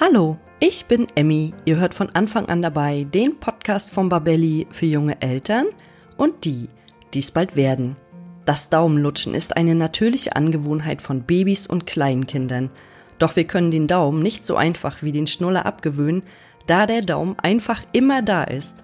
Hallo, ich bin Emmy. Ihr hört von Anfang an dabei den Podcast von Babelli für junge Eltern und die, die es bald werden. Das Daumenlutschen ist eine natürliche Angewohnheit von Babys und Kleinkindern. Doch wir können den Daumen nicht so einfach wie den Schnuller abgewöhnen, da der Daumen einfach immer da ist.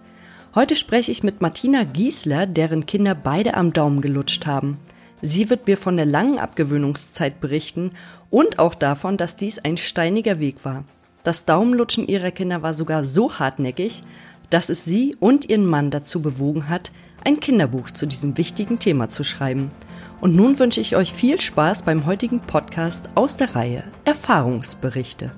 Heute spreche ich mit Martina Giesler, deren Kinder beide am Daumen gelutscht haben. Sie wird mir von der langen Abgewöhnungszeit berichten und auch davon, dass dies ein steiniger Weg war. Das Daumenlutschen ihrer Kinder war sogar so hartnäckig, dass es sie und ihren Mann dazu bewogen hat, ein Kinderbuch zu diesem wichtigen Thema zu schreiben. Und nun wünsche ich euch viel Spaß beim heutigen Podcast aus der Reihe Erfahrungsberichte.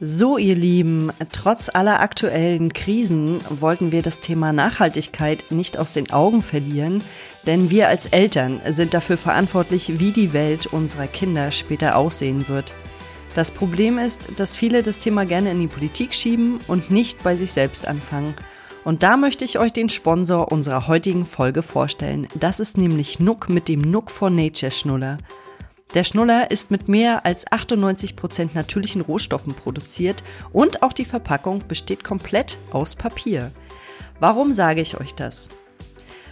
So, ihr Lieben, trotz aller aktuellen Krisen wollten wir das Thema Nachhaltigkeit nicht aus den Augen verlieren, denn wir als Eltern sind dafür verantwortlich, wie die Welt unserer Kinder später aussehen wird. Das Problem ist, dass viele das Thema gerne in die Politik schieben und nicht bei sich selbst anfangen. Und da möchte ich euch den Sponsor unserer heutigen Folge vorstellen. Das ist nämlich Nook mit dem Nook for Nature Schnuller. Der Schnuller ist mit mehr als 98 Prozent natürlichen Rohstoffen produziert und auch die Verpackung besteht komplett aus Papier. Warum sage ich euch das?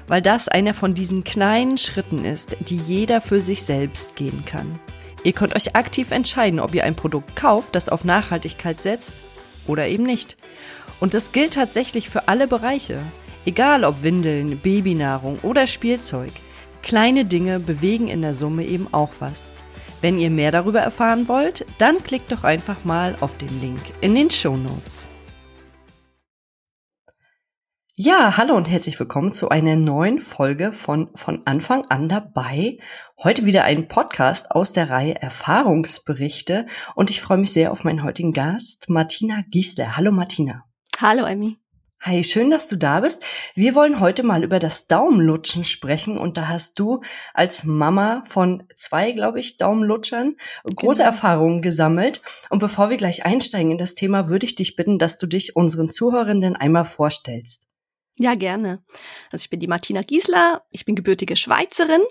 Weil das einer von diesen kleinen Schritten ist, die jeder für sich selbst gehen kann. Ihr könnt euch aktiv entscheiden, ob ihr ein Produkt kauft, das auf Nachhaltigkeit setzt oder eben nicht. Und das gilt tatsächlich für alle Bereiche. Egal ob Windeln, Babynahrung oder Spielzeug. Kleine Dinge bewegen in der Summe eben auch was. Wenn ihr mehr darüber erfahren wollt, dann klickt doch einfach mal auf den Link in den Show Notes. Ja, hallo und herzlich willkommen zu einer neuen Folge von von Anfang an dabei. Heute wieder ein Podcast aus der Reihe Erfahrungsberichte und ich freue mich sehr auf meinen heutigen Gast, Martina Giesler. Hallo Martina. Hallo Emmy. Hi, schön, dass du da bist. Wir wollen heute mal über das Daumenlutschen sprechen und da hast du als Mama von zwei, glaube ich, Daumenlutschern große genau. Erfahrungen gesammelt. Und bevor wir gleich einsteigen in das Thema, würde ich dich bitten, dass du dich unseren Zuhörenden einmal vorstellst. Ja, gerne. Also ich bin die Martina Giesler, ich bin gebürtige Schweizerin,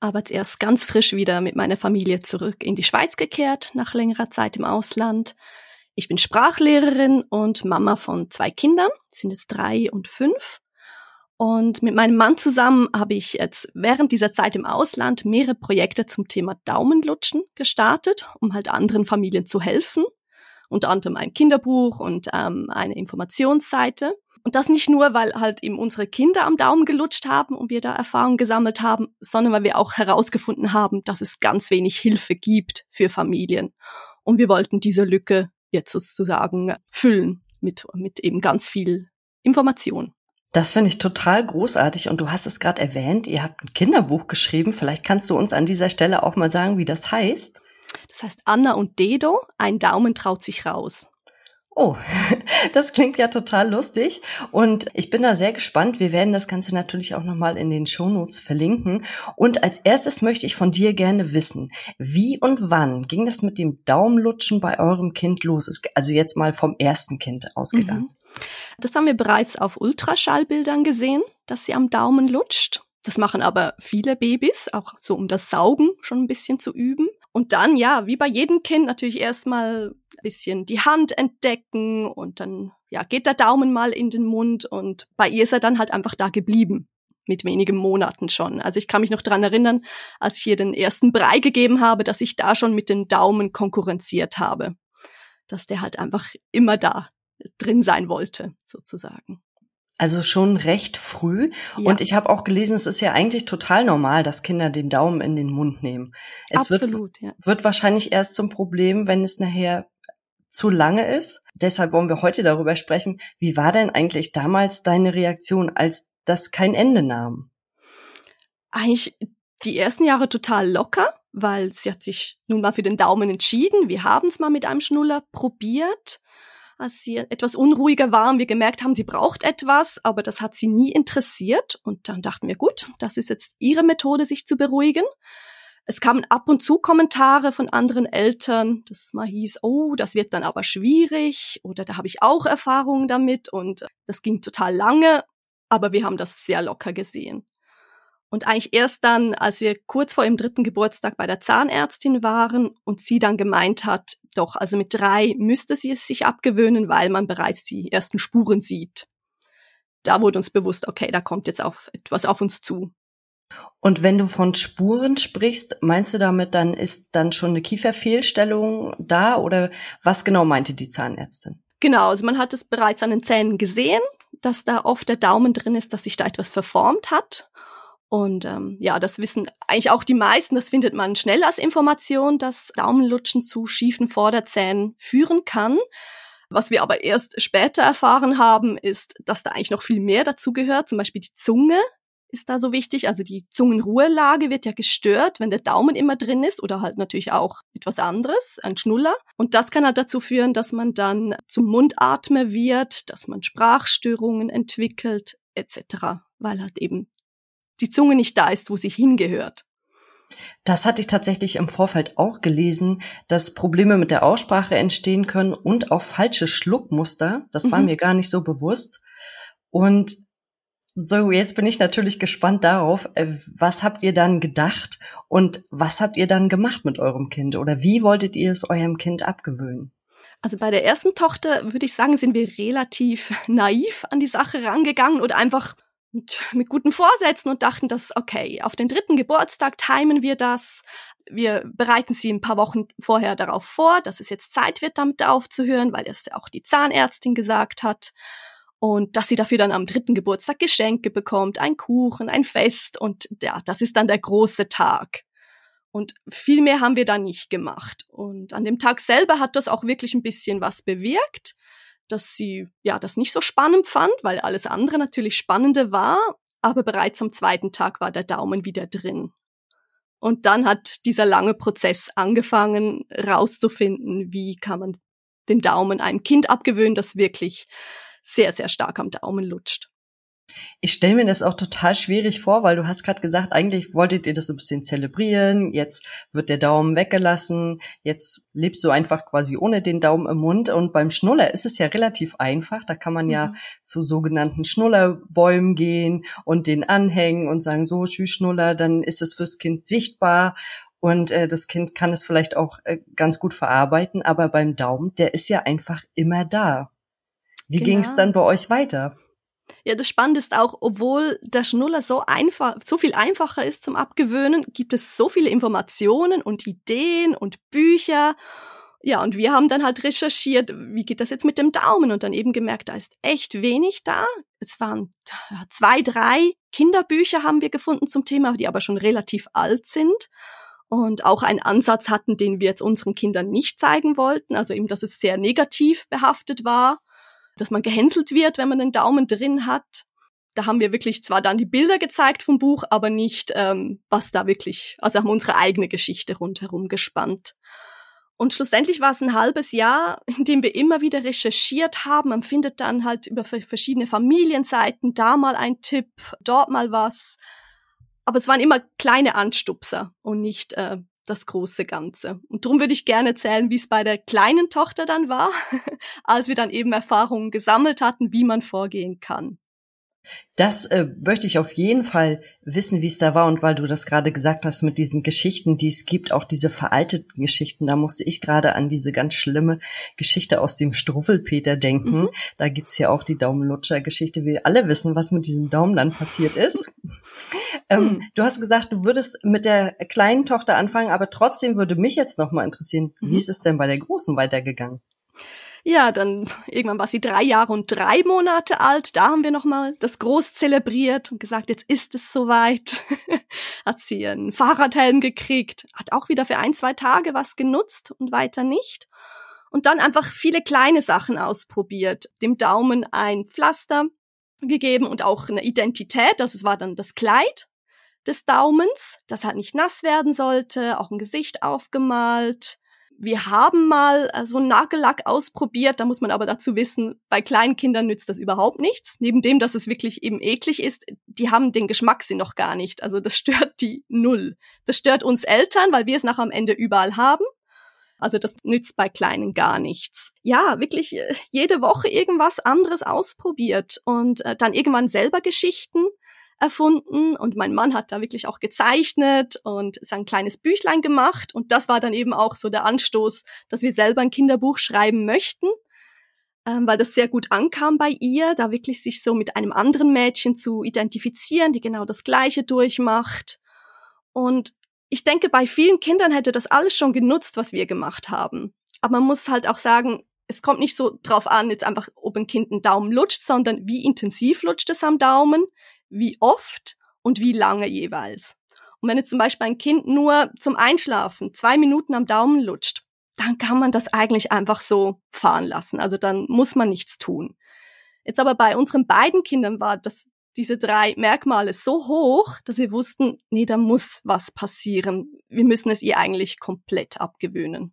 aber zuerst ganz frisch wieder mit meiner Familie zurück in die Schweiz gekehrt, nach längerer Zeit im Ausland. Ich bin Sprachlehrerin und Mama von zwei Kindern, sind es drei und fünf. Und mit meinem Mann zusammen habe ich jetzt während dieser Zeit im Ausland mehrere Projekte zum Thema Daumenlutschen gestartet, um halt anderen Familien zu helfen. Unter anderem ein Kinderbuch und ähm, eine Informationsseite. Und das nicht nur, weil halt eben unsere Kinder am Daumen gelutscht haben und wir da Erfahrungen gesammelt haben, sondern weil wir auch herausgefunden haben, dass es ganz wenig Hilfe gibt für Familien. Und wir wollten diese Lücke jetzt sozusagen füllen mit, mit eben ganz viel Information. Das finde ich total großartig und du hast es gerade erwähnt, ihr habt ein Kinderbuch geschrieben. Vielleicht kannst du uns an dieser Stelle auch mal sagen, wie das heißt. Das heißt Anna und Dedo, ein Daumen traut sich raus. Oh, das klingt ja total lustig und ich bin da sehr gespannt. Wir werden das Ganze natürlich auch nochmal in den Shownotes verlinken. Und als erstes möchte ich von dir gerne wissen, wie und wann ging das mit dem Daumenlutschen bei eurem Kind los? Also jetzt mal vom ersten Kind ausgegangen. Mhm. Das haben wir bereits auf Ultraschallbildern gesehen, dass sie am Daumen lutscht. Das machen aber viele Babys, auch so um das Saugen schon ein bisschen zu üben. Und dann, ja, wie bei jedem Kind natürlich erstmal bisschen die Hand entdecken und dann, ja, geht der Daumen mal in den Mund und bei ihr ist er dann halt einfach da geblieben. Mit wenigen Monaten schon. Also ich kann mich noch dran erinnern, als ich ihr den ersten Brei gegeben habe, dass ich da schon mit den Daumen konkurrenziert habe. Dass der halt einfach immer da drin sein wollte, sozusagen. Also schon recht früh. Ja. Und ich habe auch gelesen, es ist ja eigentlich total normal, dass Kinder den Daumen in den Mund nehmen. Es Absolut, wird, ja. wird wahrscheinlich erst zum Problem, wenn es nachher zu lange ist. Deshalb wollen wir heute darüber sprechen. Wie war denn eigentlich damals deine Reaktion, als das kein Ende nahm? Eigentlich die ersten Jahre total locker, weil sie hat sich nun mal für den Daumen entschieden. Wir haben es mal mit einem Schnuller probiert als sie etwas unruhiger war und wir gemerkt haben, sie braucht etwas, aber das hat sie nie interessiert. Und dann dachten wir, gut, das ist jetzt ihre Methode, sich zu beruhigen. Es kamen ab und zu Kommentare von anderen Eltern, das mal hieß, oh, das wird dann aber schwierig oder da habe ich auch Erfahrungen damit und das ging total lange, aber wir haben das sehr locker gesehen. Und eigentlich erst dann, als wir kurz vor ihrem dritten Geburtstag bei der Zahnärztin waren und sie dann gemeint hat, doch, also mit drei müsste sie es sich abgewöhnen, weil man bereits die ersten Spuren sieht. Da wurde uns bewusst, okay, da kommt jetzt auf etwas auf uns zu. Und wenn du von Spuren sprichst, meinst du damit, dann ist dann schon eine Kieferfehlstellung da oder was genau meinte die Zahnärztin? Genau, also man hat es bereits an den Zähnen gesehen, dass da oft der Daumen drin ist, dass sich da etwas verformt hat. Und ähm, ja, das wissen eigentlich auch die meisten, das findet man schnell als Information, dass Daumenlutschen zu schiefen Vorderzähnen führen kann. Was wir aber erst später erfahren haben, ist, dass da eigentlich noch viel mehr dazu gehört. Zum Beispiel die Zunge ist da so wichtig. Also die Zungenruhelage wird ja gestört, wenn der Daumen immer drin ist oder halt natürlich auch etwas anderes, ein Schnuller. Und das kann halt dazu führen, dass man dann zum Mundatmer wird, dass man Sprachstörungen entwickelt etc., weil halt eben die Zunge nicht da ist, wo sie hingehört. Das hatte ich tatsächlich im Vorfeld auch gelesen, dass Probleme mit der Aussprache entstehen können und auch falsche Schluckmuster. Das war mhm. mir gar nicht so bewusst. Und so, jetzt bin ich natürlich gespannt darauf, äh, was habt ihr dann gedacht und was habt ihr dann gemacht mit eurem Kind oder wie wolltet ihr es eurem Kind abgewöhnen? Also bei der ersten Tochter würde ich sagen, sind wir relativ naiv an die Sache rangegangen oder einfach mit, mit guten Vorsätzen und dachten, dass, okay, auf den dritten Geburtstag timen wir das. Wir bereiten sie ein paar Wochen vorher darauf vor, dass es jetzt Zeit wird, damit aufzuhören, weil das auch die Zahnärztin gesagt hat. Und dass sie dafür dann am dritten Geburtstag Geschenke bekommt, ein Kuchen, ein Fest und ja, das ist dann der große Tag. Und viel mehr haben wir da nicht gemacht. Und an dem Tag selber hat das auch wirklich ein bisschen was bewirkt dass sie ja das nicht so spannend fand, weil alles andere natürlich spannende war, aber bereits am zweiten Tag war der Daumen wieder drin. Und dann hat dieser lange Prozess angefangen, rauszufinden, wie kann man den Daumen einem Kind abgewöhnen, das wirklich sehr, sehr stark am Daumen lutscht. Ich stelle mir das auch total schwierig vor, weil du hast gerade gesagt, eigentlich wolltet ihr das so ein bisschen zelebrieren, jetzt wird der Daumen weggelassen, jetzt lebst du einfach quasi ohne den Daumen im Mund und beim Schnuller ist es ja relativ einfach, da kann man ja mhm. zu sogenannten Schnullerbäumen gehen und den anhängen und sagen, so, tschüss Schnuller, dann ist es fürs Kind sichtbar und äh, das Kind kann es vielleicht auch äh, ganz gut verarbeiten, aber beim Daumen, der ist ja einfach immer da. Wie genau. ging es dann bei euch weiter? Ja, das Spannende ist auch, obwohl der Schnuller so einfach, so viel einfacher ist zum Abgewöhnen, gibt es so viele Informationen und Ideen und Bücher. Ja, und wir haben dann halt recherchiert, wie geht das jetzt mit dem Daumen und dann eben gemerkt, da ist echt wenig da. Es waren zwei, drei Kinderbücher haben wir gefunden zum Thema, die aber schon relativ alt sind und auch einen Ansatz hatten, den wir jetzt unseren Kindern nicht zeigen wollten, also eben, dass es sehr negativ behaftet war dass man gehänselt wird, wenn man den Daumen drin hat. Da haben wir wirklich zwar dann die Bilder gezeigt vom Buch, aber nicht, ähm, was da wirklich, also haben unsere eigene Geschichte rundherum gespannt. Und schlussendlich war es ein halbes Jahr, in dem wir immer wieder recherchiert haben. Man findet dann halt über verschiedene Familienseiten da mal ein Tipp, dort mal was. Aber es waren immer kleine Anstupser und nicht äh, das große Ganze. Und darum würde ich gerne erzählen, wie es bei der kleinen Tochter dann war, als wir dann eben Erfahrungen gesammelt hatten, wie man vorgehen kann. Das äh, möchte ich auf jeden Fall wissen, wie es da war. Und weil du das gerade gesagt hast mit diesen Geschichten, die es gibt, auch diese veralteten Geschichten, da musste ich gerade an diese ganz schlimme Geschichte aus dem Struffelpeter denken. Mhm. Da gibt's ja auch die Daumenlutscher-Geschichte. Wir alle wissen, was mit diesem Daumen dann passiert ist. ähm, mhm. Du hast gesagt, du würdest mit der kleinen Tochter anfangen, aber trotzdem würde mich jetzt noch mal interessieren, mhm. wie ist es denn bei der Großen weitergegangen? Ja, dann irgendwann war sie drei Jahre und drei Monate alt. Da haben wir nochmal das groß zelebriert und gesagt, jetzt ist es soweit. hat sie einen Fahrradhelm gekriegt, hat auch wieder für ein, zwei Tage was genutzt und weiter nicht. Und dann einfach viele kleine Sachen ausprobiert. Dem Daumen ein Pflaster gegeben und auch eine Identität. Also es war dann das Kleid des Daumens, das halt nicht nass werden sollte, auch ein Gesicht aufgemalt wir haben mal äh, so einen Nagellack ausprobiert, da muss man aber dazu wissen, bei kleinen Kindern nützt das überhaupt nichts. Neben dem, dass es wirklich eben eklig ist, die haben den Geschmackssinn noch gar nicht. Also das stört die null. Das stört uns Eltern, weil wir es nachher am Ende überall haben. Also das nützt bei Kleinen gar nichts. Ja, wirklich äh, jede Woche irgendwas anderes ausprobiert und äh, dann irgendwann selber Geschichten erfunden und mein Mann hat da wirklich auch gezeichnet und sein kleines Büchlein gemacht und das war dann eben auch so der Anstoß, dass wir selber ein Kinderbuch schreiben möchten, ähm, weil das sehr gut ankam bei ihr, da wirklich sich so mit einem anderen Mädchen zu identifizieren, die genau das Gleiche durchmacht. Und ich denke, bei vielen Kindern hätte das alles schon genutzt, was wir gemacht haben. Aber man muss halt auch sagen, es kommt nicht so drauf an, jetzt einfach, ob ein Kind einen Daumen lutscht, sondern wie intensiv lutscht es am Daumen, wie oft und wie lange jeweils. Und wenn jetzt zum Beispiel ein Kind nur zum Einschlafen zwei Minuten am Daumen lutscht, dann kann man das eigentlich einfach so fahren lassen. Also dann muss man nichts tun. Jetzt aber bei unseren beiden Kindern war das, diese drei Merkmale so hoch, dass wir wussten, nee, da muss was passieren. Wir müssen es ihr eigentlich komplett abgewöhnen.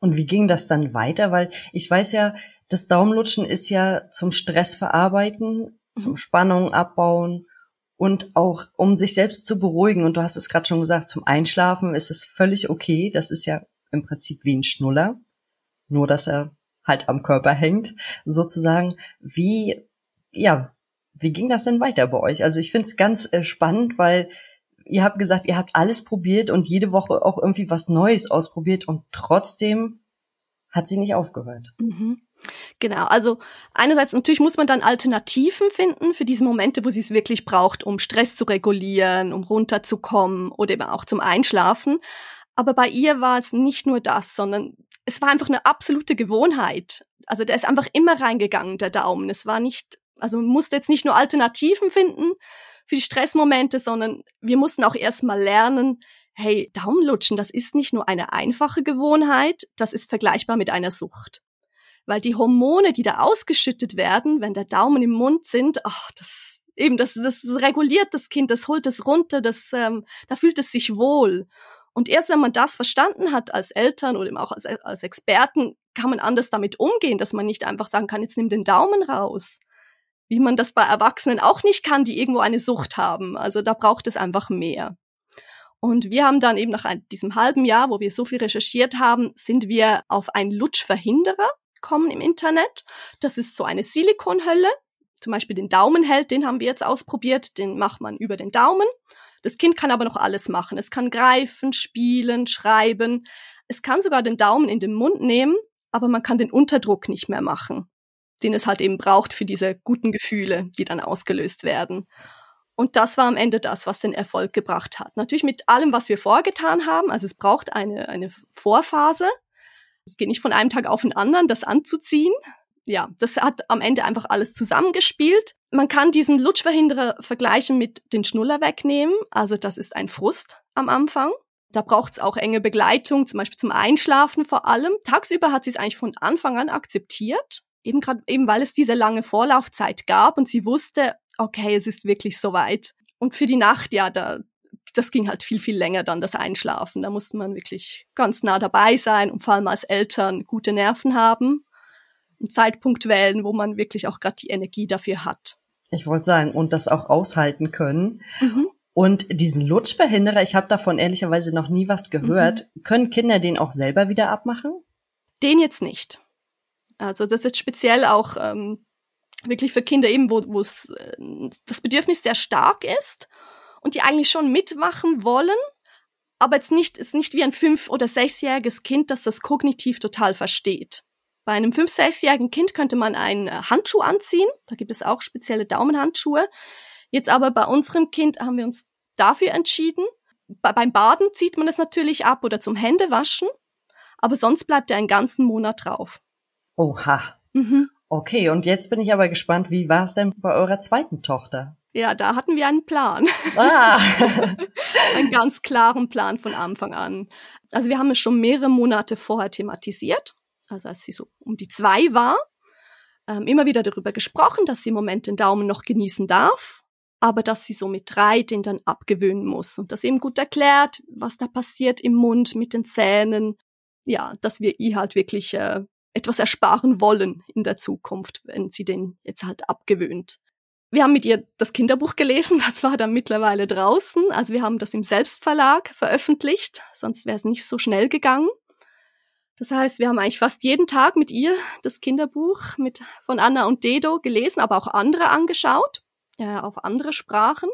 Und wie ging das dann weiter? Weil ich weiß ja, das Daumenlutschen ist ja zum Stress verarbeiten, mhm. Zum Spannung abbauen und auch um sich selbst zu beruhigen. Und du hast es gerade schon gesagt, zum Einschlafen ist es völlig okay. Das ist ja im Prinzip wie ein Schnuller, nur dass er halt am Körper hängt, sozusagen. Wie, ja, wie ging das denn weiter bei euch? Also ich finde es ganz äh, spannend, weil ihr habt gesagt, ihr habt alles probiert und jede Woche auch irgendwie was Neues ausprobiert und trotzdem hat sie nicht aufgehört. Mhm. Genau, also einerseits natürlich muss man dann Alternativen finden für diese Momente, wo sie es wirklich braucht, um Stress zu regulieren, um runterzukommen oder eben auch zum Einschlafen. Aber bei ihr war es nicht nur das, sondern es war einfach eine absolute Gewohnheit. Also der ist einfach immer reingegangen, der Daumen. Es war nicht, also man musste jetzt nicht nur Alternativen finden, für die Stressmomente, sondern wir mussten auch erstmal lernen, hey, Daumenlutschen, das ist nicht nur eine einfache Gewohnheit, das ist vergleichbar mit einer Sucht. Weil die Hormone, die da ausgeschüttet werden, wenn der Daumen im Mund sind, ach, das eben, das, das reguliert das Kind, das holt es runter, das, ähm, da fühlt es sich wohl. Und erst wenn man das verstanden hat als Eltern oder eben auch als, als Experten, kann man anders damit umgehen, dass man nicht einfach sagen kann, jetzt nimm den Daumen raus, wie man das bei Erwachsenen auch nicht kann, die irgendwo eine Sucht haben. Also da braucht es einfach mehr. Und wir haben dann eben nach diesem halben Jahr, wo wir so viel recherchiert haben, sind wir auf einen Lutschverhinderer gekommen im Internet. Das ist so eine Silikonhölle. Zum Beispiel den Daumenheld, den haben wir jetzt ausprobiert. Den macht man über den Daumen. Das Kind kann aber noch alles machen. Es kann greifen, spielen, schreiben. Es kann sogar den Daumen in den Mund nehmen, aber man kann den Unterdruck nicht mehr machen den es halt eben braucht für diese guten Gefühle, die dann ausgelöst werden. Und das war am Ende das, was den Erfolg gebracht hat. Natürlich mit allem, was wir vorgetan haben. Also es braucht eine, eine Vorphase. Es geht nicht von einem Tag auf den anderen, das anzuziehen. Ja, das hat am Ende einfach alles zusammengespielt. Man kann diesen Lutschverhinderer vergleichen mit den Schnuller wegnehmen. Also das ist ein Frust am Anfang. Da braucht es auch enge Begleitung, zum Beispiel zum Einschlafen vor allem. Tagsüber hat sie es eigentlich von Anfang an akzeptiert eben gerade eben weil es diese lange Vorlaufzeit gab und sie wusste, okay, es ist wirklich soweit. Und für die Nacht, ja, da, das ging halt viel, viel länger dann, das Einschlafen. Da musste man wirklich ganz nah dabei sein und vor allem als Eltern gute Nerven haben, einen Zeitpunkt wählen, wo man wirklich auch gerade die Energie dafür hat. Ich wollte sagen, und das auch aushalten können. Mhm. Und diesen Lutschverhinderer, ich habe davon ehrlicherweise noch nie was gehört. Mhm. Können Kinder den auch selber wieder abmachen? Den jetzt nicht. Also das ist speziell auch ähm, wirklich für Kinder eben, wo es äh, das Bedürfnis sehr stark ist und die eigentlich schon mitmachen wollen, aber jetzt nicht ist nicht wie ein fünf- oder sechsjähriges Kind, das das kognitiv total versteht. Bei einem fünf-, sechsjährigen Kind könnte man einen äh, Handschuh anziehen. Da gibt es auch spezielle Daumenhandschuhe. Jetzt aber bei unserem Kind haben wir uns dafür entschieden. Bei, beim Baden zieht man es natürlich ab oder zum Händewaschen. Aber sonst bleibt er einen ganzen Monat drauf. Oha. Mhm. Okay, und jetzt bin ich aber gespannt, wie war es denn bei eurer zweiten Tochter? Ja, da hatten wir einen Plan. Ah. einen ganz klaren Plan von Anfang an. Also wir haben es schon mehrere Monate vorher thematisiert, also als sie so um die zwei war, ähm, immer wieder darüber gesprochen, dass sie im Moment den Daumen noch genießen darf, aber dass sie so mit drei den dann abgewöhnen muss und das eben gut erklärt, was da passiert im Mund mit den Zähnen. Ja, dass wir ihr halt wirklich äh, etwas ersparen wollen in der Zukunft, wenn sie den jetzt halt abgewöhnt. Wir haben mit ihr das Kinderbuch gelesen, das war dann mittlerweile draußen. Also wir haben das im Selbstverlag veröffentlicht, sonst wäre es nicht so schnell gegangen. Das heißt, wir haben eigentlich fast jeden Tag mit ihr das Kinderbuch mit, von Anna und Dedo gelesen, aber auch andere angeschaut. ja, auf andere Sprachen.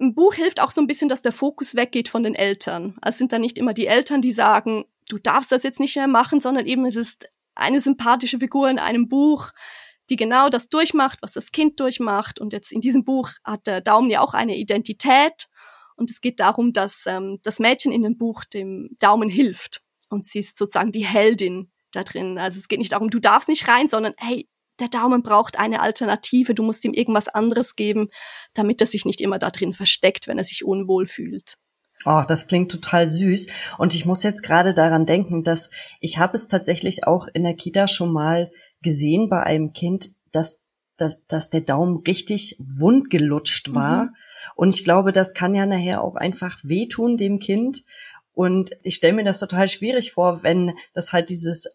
Ein Buch hilft auch so ein bisschen, dass der Fokus weggeht von den Eltern. Also es sind dann nicht immer die Eltern, die sagen, du darfst das jetzt nicht mehr machen, sondern eben es ist eine sympathische Figur in einem Buch, die genau das durchmacht, was das Kind durchmacht. Und jetzt in diesem Buch hat der Daumen ja auch eine Identität. Und es geht darum, dass ähm, das Mädchen in dem Buch dem Daumen hilft. Und sie ist sozusagen die Heldin da drin. Also es geht nicht darum, du darfst nicht rein, sondern hey, der Daumen braucht eine Alternative, du musst ihm irgendwas anderes geben, damit er sich nicht immer da drin versteckt, wenn er sich unwohl fühlt. Oh, das klingt total süß. Und ich muss jetzt gerade daran denken, dass ich habe es tatsächlich auch in der Kita schon mal gesehen bei einem Kind, dass, dass, dass der Daumen richtig wund gelutscht war. Mhm. Und ich glaube, das kann ja nachher auch einfach wehtun dem Kind. Und ich stelle mir das total schwierig vor, wenn das halt dieses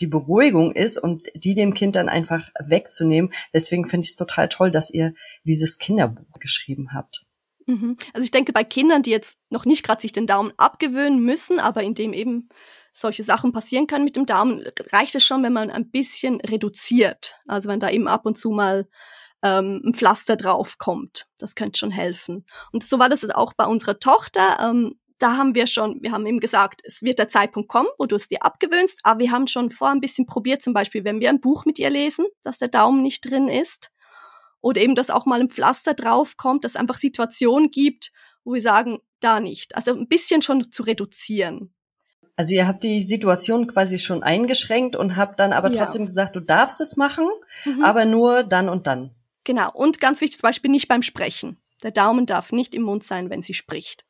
die Beruhigung ist und die dem Kind dann einfach wegzunehmen. Deswegen finde ich es total toll, dass ihr dieses Kinderbuch geschrieben habt. Mhm. Also ich denke, bei Kindern, die jetzt noch nicht gerade sich den Daumen abgewöhnen müssen, aber in dem eben solche Sachen passieren können mit dem Daumen, reicht es schon, wenn man ein bisschen reduziert. Also wenn da eben ab und zu mal ähm, ein Pflaster drauf kommt. Das könnte schon helfen. Und so war das auch bei unserer Tochter. Ähm, da haben wir schon, wir haben eben gesagt, es wird der Zeitpunkt kommen, wo du es dir abgewöhnst, aber wir haben schon vor ein bisschen probiert, zum Beispiel, wenn wir ein Buch mit ihr lesen, dass der Daumen nicht drin ist. Oder eben, dass auch mal ein Pflaster draufkommt, dass es einfach Situationen gibt, wo wir sagen, da nicht. Also ein bisschen schon zu reduzieren. Also ihr habt die Situation quasi schon eingeschränkt und habt dann aber trotzdem ja. gesagt, du darfst es machen, mhm. aber nur dann und dann. Genau. Und ganz wichtig zum Beispiel nicht beim Sprechen. Der Daumen darf nicht im Mund sein, wenn sie spricht.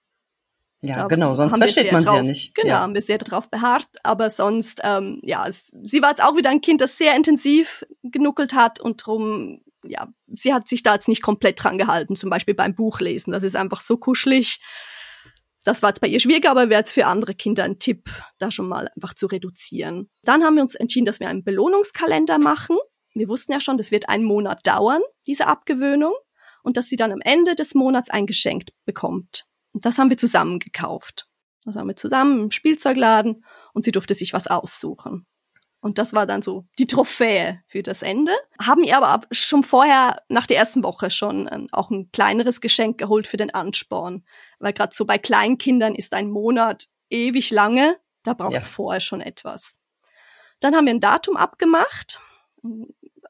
Ja, da genau, sonst versteht man sie ja nicht. Genau, ja. haben wir sehr darauf beharrt, aber sonst, ähm, ja, sie war jetzt auch wieder ein Kind, das sehr intensiv genuckelt hat und drum, ja, sie hat sich da jetzt nicht komplett dran gehalten, zum Beispiel beim Buchlesen. Das ist einfach so kuschelig. Das war jetzt bei ihr schwieriger, aber wäre jetzt für andere Kinder ein Tipp, da schon mal einfach zu reduzieren. Dann haben wir uns entschieden, dass wir einen Belohnungskalender machen. Wir wussten ja schon, das wird einen Monat dauern, diese Abgewöhnung, und dass sie dann am Ende des Monats ein Geschenk bekommt. Und das haben wir zusammen gekauft. Das haben wir zusammen im Spielzeugladen und sie durfte sich was aussuchen. Und das war dann so die Trophäe für das Ende. Haben ihr aber schon vorher, nach der ersten Woche, schon ähm, auch ein kleineres Geschenk geholt für den Ansporn. Weil gerade so bei Kleinkindern ist ein Monat ewig lange. Da braucht es ja. vorher schon etwas. Dann haben wir ein Datum abgemacht.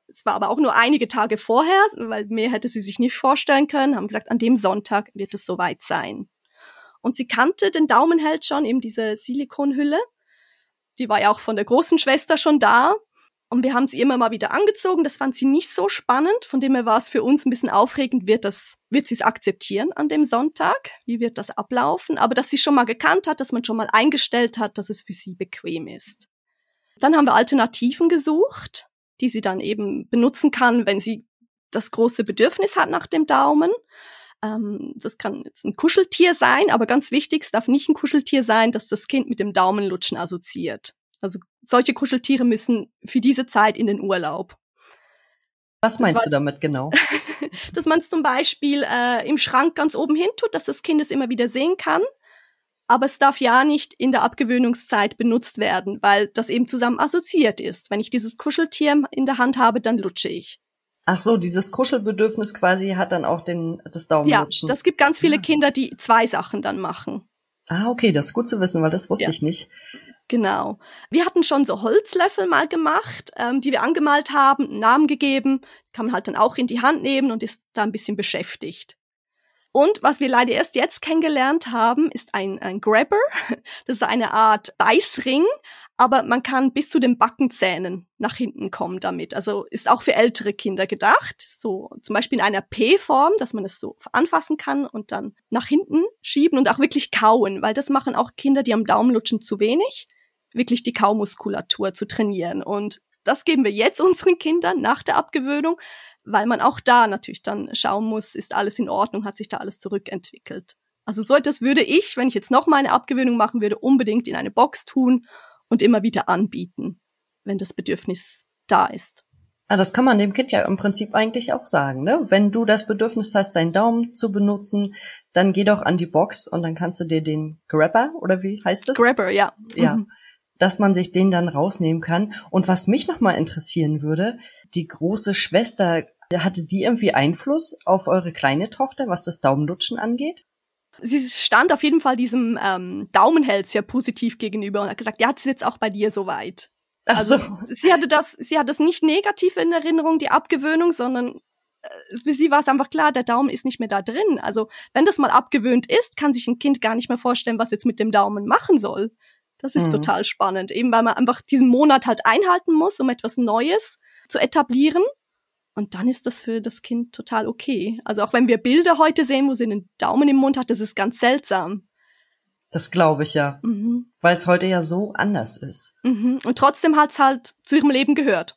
Es war aber auch nur einige Tage vorher, weil mehr hätte sie sich nicht vorstellen können. Haben gesagt, an dem Sonntag wird es soweit sein. Und sie kannte den Daumenheld schon, eben diese Silikonhülle. Die war ja auch von der großen Schwester schon da. Und wir haben sie immer mal wieder angezogen. Das fand sie nicht so spannend. Von dem her war es für uns ein bisschen aufregend. Wird das, wird sie es akzeptieren an dem Sonntag? Wie wird das ablaufen? Aber dass sie schon mal gekannt hat, dass man schon mal eingestellt hat, dass es für sie bequem ist. Dann haben wir Alternativen gesucht, die sie dann eben benutzen kann, wenn sie das große Bedürfnis hat nach dem Daumen. Ähm, das kann jetzt ein Kuscheltier sein, aber ganz wichtig, es darf nicht ein Kuscheltier sein, das das Kind mit dem Daumenlutschen assoziiert. Also solche Kuscheltiere müssen für diese Zeit in den Urlaub. Was meinst du damit genau? dass man es zum Beispiel äh, im Schrank ganz oben hin tut, dass das Kind es immer wieder sehen kann. Aber es darf ja nicht in der Abgewöhnungszeit benutzt werden, weil das eben zusammen assoziiert ist. Wenn ich dieses Kuscheltier in der Hand habe, dann lutsche ich. Ach so, dieses Kuschelbedürfnis quasi hat dann auch den, das Daumenlutschen. Ja, das gibt ganz viele ja. Kinder, die zwei Sachen dann machen. Ah, okay, das ist gut zu wissen, weil das wusste ja. ich nicht. Genau. Wir hatten schon so Holzlöffel mal gemacht, ähm, die wir angemalt haben, einen Namen gegeben, kann man halt dann auch in die Hand nehmen und ist da ein bisschen beschäftigt. Und was wir leider erst jetzt kennengelernt haben, ist ein, ein Grabber. Das ist eine Art Beißring, aber man kann bis zu den Backenzähnen nach hinten kommen damit. Also ist auch für ältere Kinder gedacht. So zum Beispiel in einer P-Form, dass man es so anfassen kann und dann nach hinten schieben und auch wirklich kauen, weil das machen auch Kinder, die am Daumen lutschen, zu wenig, wirklich die Kaumuskulatur zu trainieren. Und das geben wir jetzt unseren Kindern nach der Abgewöhnung, weil man auch da natürlich dann schauen muss, ist alles in Ordnung, hat sich da alles zurückentwickelt. Also so etwas würde ich, wenn ich jetzt noch mal eine Abgewöhnung machen würde, unbedingt in eine Box tun und immer wieder anbieten, wenn das Bedürfnis da ist. Ah, das kann man dem Kind ja im Prinzip eigentlich auch sagen, ne? Wenn du das Bedürfnis hast, deinen Daumen zu benutzen, dann geh doch an die Box und dann kannst du dir den Grabber oder wie heißt das? Grabber, ja. Ja. Mhm. Dass man sich den dann rausnehmen kann. Und was mich nochmal interessieren würde, die große Schwester Hatte die irgendwie Einfluss auf eure kleine Tochter, was das Daumenlutschen angeht? Sie stand auf jeden Fall diesem ähm, Daumenheld sehr positiv gegenüber und hat gesagt, ja, jetzt wird's auch bei dir soweit. Ach also so. sie hatte das, sie hat das nicht negativ in Erinnerung, die Abgewöhnung, sondern äh, für sie war es einfach klar, der Daumen ist nicht mehr da drin. Also wenn das mal abgewöhnt ist, kann sich ein Kind gar nicht mehr vorstellen, was jetzt mit dem Daumen machen soll. Das ist mhm. total spannend, eben weil man einfach diesen Monat halt einhalten muss, um etwas Neues zu etablieren. Und dann ist das für das Kind total okay. Also auch wenn wir Bilder heute sehen, wo sie einen Daumen im Mund hat, das ist ganz seltsam. Das glaube ich ja. Mhm. Weil es heute ja so anders ist. Mhm. Und trotzdem hat es halt zu ihrem Leben gehört.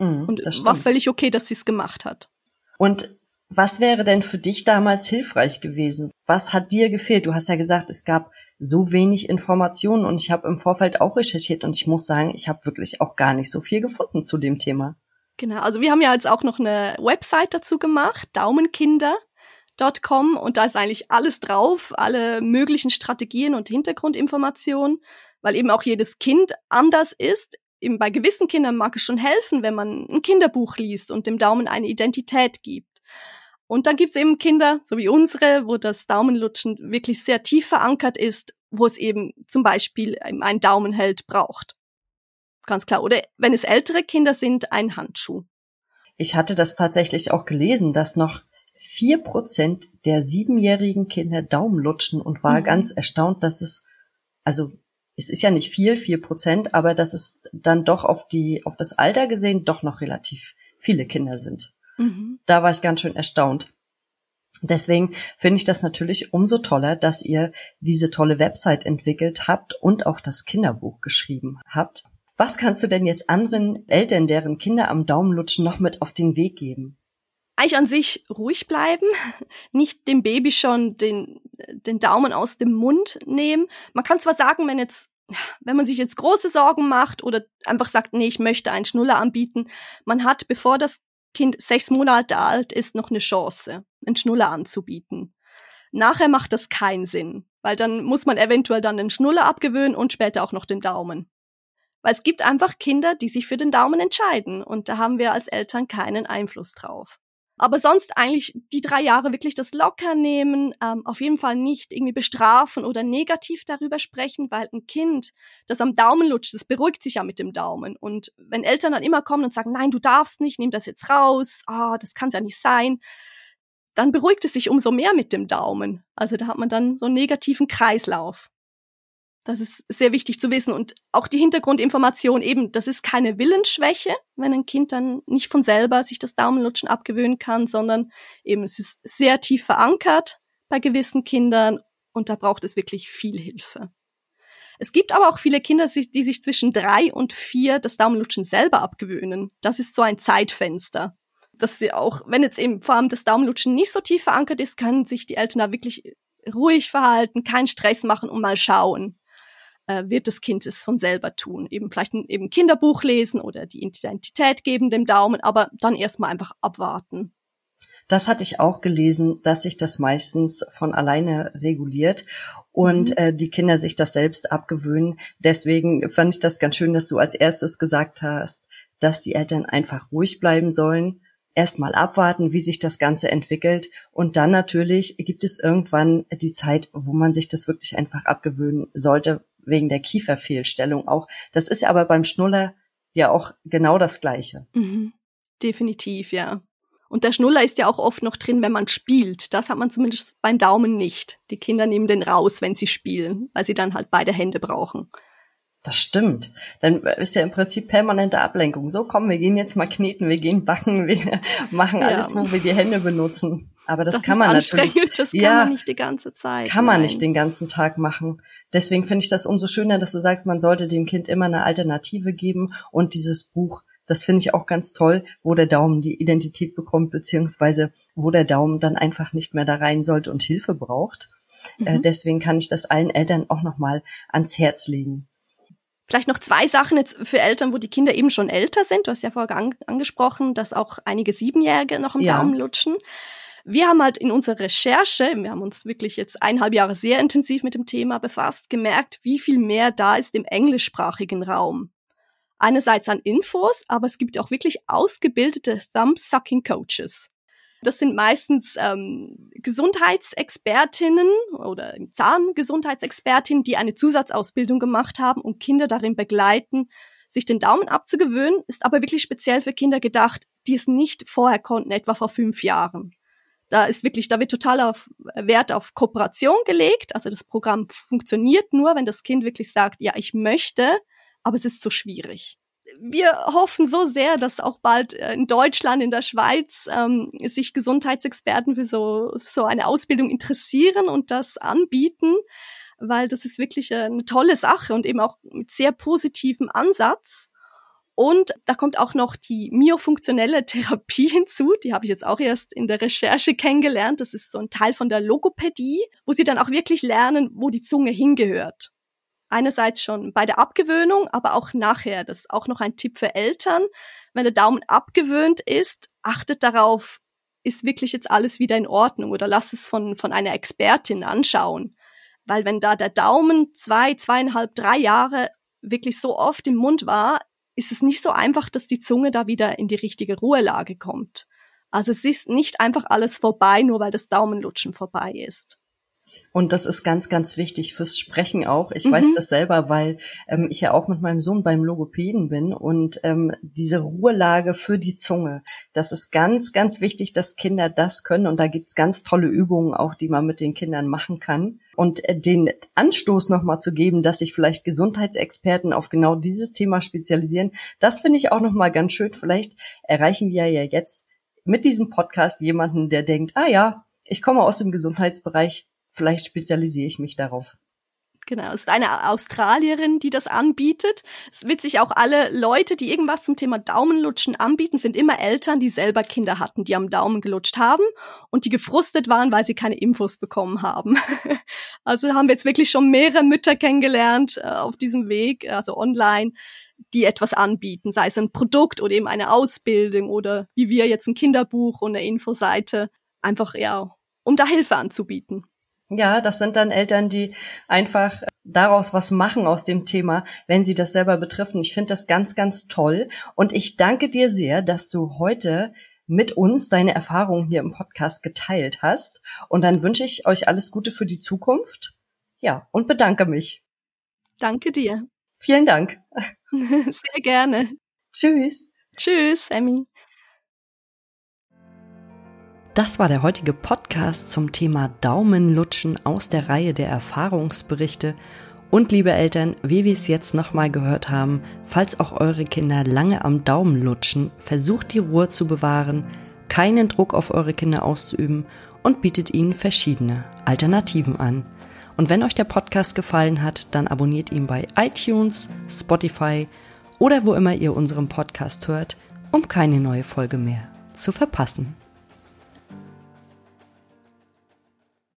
Mhm, und war völlig okay, dass sie es gemacht hat. Und was wäre denn für dich damals hilfreich gewesen? Was hat dir gefehlt? Du hast ja gesagt, es gab so wenig Informationen und ich habe im Vorfeld auch recherchiert und ich muss sagen, ich habe wirklich auch gar nicht so viel gefunden zu dem Thema. Genau, also wir haben ja jetzt auch noch eine Website dazu gemacht, Daumenkinder.com und da ist eigentlich alles drauf, alle möglichen Strategien und Hintergrundinformationen, weil eben auch jedes Kind anders ist. Eben bei gewissen Kindern mag es schon helfen, wenn man ein Kinderbuch liest und dem Daumen eine Identität gibt. Und dann gibt's eben Kinder, so wie unsere, wo das Daumenlutschen wirklich sehr tief verankert ist, wo es eben zum Beispiel einen Daumenheld braucht. Ganz klar. Oder wenn es ältere Kinder sind, ein Handschuh. Ich hatte das tatsächlich auch gelesen, dass noch vier Prozent der siebenjährigen Kinder Daumen lutschen und war mhm. ganz erstaunt, dass es, also es ist ja nicht viel, vier Prozent, aber dass es dann doch auf die, auf das Alter gesehen doch noch relativ viele Kinder sind. Mhm. Da war ich ganz schön erstaunt. Deswegen finde ich das natürlich umso toller, dass ihr diese tolle Website entwickelt habt und auch das Kinderbuch geschrieben habt. Was kannst du denn jetzt anderen Eltern, deren Kinder am Daumen lutschen, noch mit auf den Weg geben? Eigentlich an sich ruhig bleiben, nicht dem Baby schon den, den Daumen aus dem Mund nehmen. Man kann zwar sagen, wenn jetzt wenn man sich jetzt große Sorgen macht oder einfach sagt, nee, ich möchte einen Schnuller anbieten, man hat, bevor das Kind sechs Monate alt ist, noch eine Chance, einen Schnuller anzubieten. Nachher macht das keinen Sinn, weil dann muss man eventuell dann den Schnuller abgewöhnen und später auch noch den Daumen. Weil es gibt einfach Kinder, die sich für den Daumen entscheiden und da haben wir als Eltern keinen Einfluss drauf. Aber sonst eigentlich die drei Jahre wirklich das locker nehmen, ähm, auf jeden Fall nicht irgendwie bestrafen oder negativ darüber sprechen, weil ein Kind, das am Daumen lutscht, das beruhigt sich ja mit dem Daumen. Und wenn Eltern dann immer kommen und sagen, nein, du darfst nicht, nimm das jetzt raus, ah, oh, das kann ja nicht sein, dann beruhigt es sich umso mehr mit dem Daumen. Also da hat man dann so einen negativen Kreislauf. Das ist sehr wichtig zu wissen. Und auch die Hintergrundinformation eben, das ist keine Willensschwäche, wenn ein Kind dann nicht von selber sich das Daumenlutschen abgewöhnen kann, sondern eben es ist sehr tief verankert bei gewissen Kindern und da braucht es wirklich viel Hilfe. Es gibt aber auch viele Kinder, die sich zwischen drei und vier das Daumenlutschen selber abgewöhnen. Das ist so ein Zeitfenster. Dass sie auch, wenn jetzt eben vor allem das Daumenlutschen nicht so tief verankert ist, können sich die Eltern da wirklich ruhig verhalten, keinen Stress machen und mal schauen äh, wird das Kind es von selber tun. Eben vielleicht ein eben Kinderbuch lesen oder die Identität geben dem Daumen, aber dann erstmal einfach abwarten. Das hatte ich auch gelesen, dass sich das meistens von alleine reguliert und mhm. äh, die Kinder sich das selbst abgewöhnen. Deswegen fand ich das ganz schön, dass du als erstes gesagt hast, dass die Eltern einfach ruhig bleiben sollen, erstmal abwarten, wie sich das Ganze entwickelt und dann natürlich gibt es irgendwann die Zeit, wo man sich das wirklich einfach abgewöhnen sollte, wegen der Kieferfehlstellung auch. Das ist ja aber beim Schnuller ja auch genau das Gleiche. Mhm. Definitiv, ja. Und der Schnuller ist ja auch oft noch drin, wenn man spielt. Das hat man zumindest beim Daumen nicht. Die Kinder nehmen den raus, wenn sie spielen, weil sie dann halt beide Hände brauchen. Das stimmt. Dann ist ja im Prinzip permanente Ablenkung. So, komm, wir gehen jetzt mal kneten, wir gehen backen, wir machen alles, ja. wo wir die Hände benutzen. Aber das, das kann man natürlich. Das kann ja, man nicht die ganze Zeit. Kann man nicht den ganzen Tag machen. Deswegen finde ich das umso schöner, dass du sagst, man sollte dem Kind immer eine Alternative geben und dieses Buch das finde ich auch ganz toll, wo der Daumen die Identität bekommt, beziehungsweise wo der Daumen dann einfach nicht mehr da rein sollte und Hilfe braucht. Äh, mhm. Äh, deswegen kann ich das allen Eltern auch nochmal ans Herz legen. Vielleicht noch zwei Sachen jetzt für Eltern, wo die Kinder eben schon älter sind. Du hast ja vorher an angesprochen, dass auch einige Siebenjährige noch im ja. Daumen lutschen. Wir haben halt in unserer Recherche, wir haben uns wirklich jetzt eineinhalb Jahre sehr intensiv mit dem Thema befasst, gemerkt, wie viel mehr da ist im englischsprachigen Raum. einerseits an Infos, aber es gibt auch wirklich ausgebildete Thumb-Sucking-Coaches. Das sind meistens ähm, Gesundheitsexpertinnen oder Zahngesundheitsexpertinnen, die eine Zusatzausbildung gemacht haben und Kinder darin begleiten, sich den Daumen abzugewöhnen, ist aber wirklich speziell für Kinder gedacht, die es nicht vorher konnten, etwa vor fünf Jahren. Da ist wirklich, da wird total auf Wert auf Kooperation gelegt. Also das Programm funktioniert nur, wenn das Kind wirklich sagt, ja, ich möchte, aber es ist zu schwierig wir hoffen so sehr, dass auch bald äh, in Deutschland, in der Schweiz ähm, sich Gesundheitsexperten für so, so eine Ausbildung interessieren und das anbieten, weil das ist wirklich äh, eine tolle Sache und eben auch mit sehr positivem Ansatz. Und da kommt auch noch die myofunktionelle Therapie hinzu. Die habe ich jetzt auch erst in der Recherche kennengelernt. Das ist so ein Teil von der Logopädie, wo sie dann auch wirklich lernen, wo die Zunge hingehört einerseits schon bei der Abgewöhnung, aber auch nachher. Das ist auch noch ein Tipp für Eltern. Wenn der Daumen abgewöhnt ist, achtet darauf, ist wirklich jetzt alles wieder in Ordnung oder lass es von, von einer Expertin anschauen. Weil wenn da der Daumen zwei, zweieinhalb, drei Jahre wirklich so oft im Mund war, ist es nicht so einfach, dass die Zunge da wieder in die richtige Ruhelage kommt. Also es ist nicht einfach alles vorbei, nur weil das Daumenlutschen vorbei ist. Und das ist ganz, ganz wichtig fürs Sprechen auch. Ich mhm. weiß das selber, weil ähm, ich ja auch mit meinem Sohn beim Logopäden bin und ähm, diese Ruhelage für die Zunge, das ist ganz, ganz wichtig, dass Kinder das können. Und da gibt's ganz tolle Übungen auch, die man mit den Kindern machen kann. Und äh, den Anstoß nochmal zu geben, dass sich vielleicht Gesundheitsexperten auf genau dieses Thema spezialisieren, das finde ich auch nochmal ganz schön. Vielleicht erreichen wir ja jetzt mit diesem Podcast jemanden, der denkt, ah ja, ich komme aus dem Gesundheitsbereich, vielleicht spezialisiere ich mich darauf. Genau, es ist eine Australierin, die das anbietet. Es wird sich auch alle Leute, die irgendwas zum Thema Daumenlutschen anbieten, sind immer Eltern, die selber Kinder hatten, die am Daumen gelutscht haben und die gefrustet waren, weil sie keine Infos bekommen haben. also haben wir jetzt wirklich schon mehrere Mütter kennengelernt äh, auf diesem Weg, also online, die etwas anbieten, sei es ein Produkt oder eben eine Ausbildung oder wie wir jetzt ein Kinderbuch und eine Infoseite, einfach ja, um da Hilfe anzubieten. Ja, das sind dann Eltern, die einfach daraus was machen aus dem Thema, wenn sie das selber betreffen. Ich finde das ganz, ganz toll. Und ich danke dir sehr, dass du heute mit uns deine Erfahrungen hier im Podcast geteilt hast. Und dann wünsche ich euch alles Gute für die Zukunft. Ja, und bedanke mich. Danke dir. Vielen Dank. Sehr gerne. Tschüss. Tschüss, Emmy. Das war der heutige Podcast zum Thema Daumenlutschen aus der Reihe der Erfahrungsberichte. Und liebe Eltern, wie wir es jetzt nochmal gehört haben, falls auch eure Kinder lange am Daumen lutschen, versucht die Ruhe zu bewahren, keinen Druck auf eure Kinder auszuüben und bietet ihnen verschiedene Alternativen an. Und wenn euch der Podcast gefallen hat, dann abonniert ihn bei iTunes, Spotify oder wo immer ihr unseren Podcast hört, um keine neue Folge mehr zu verpassen.